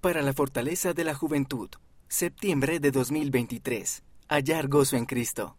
Para la fortaleza de la juventud, septiembre de 2023. Hallar gozo en Cristo.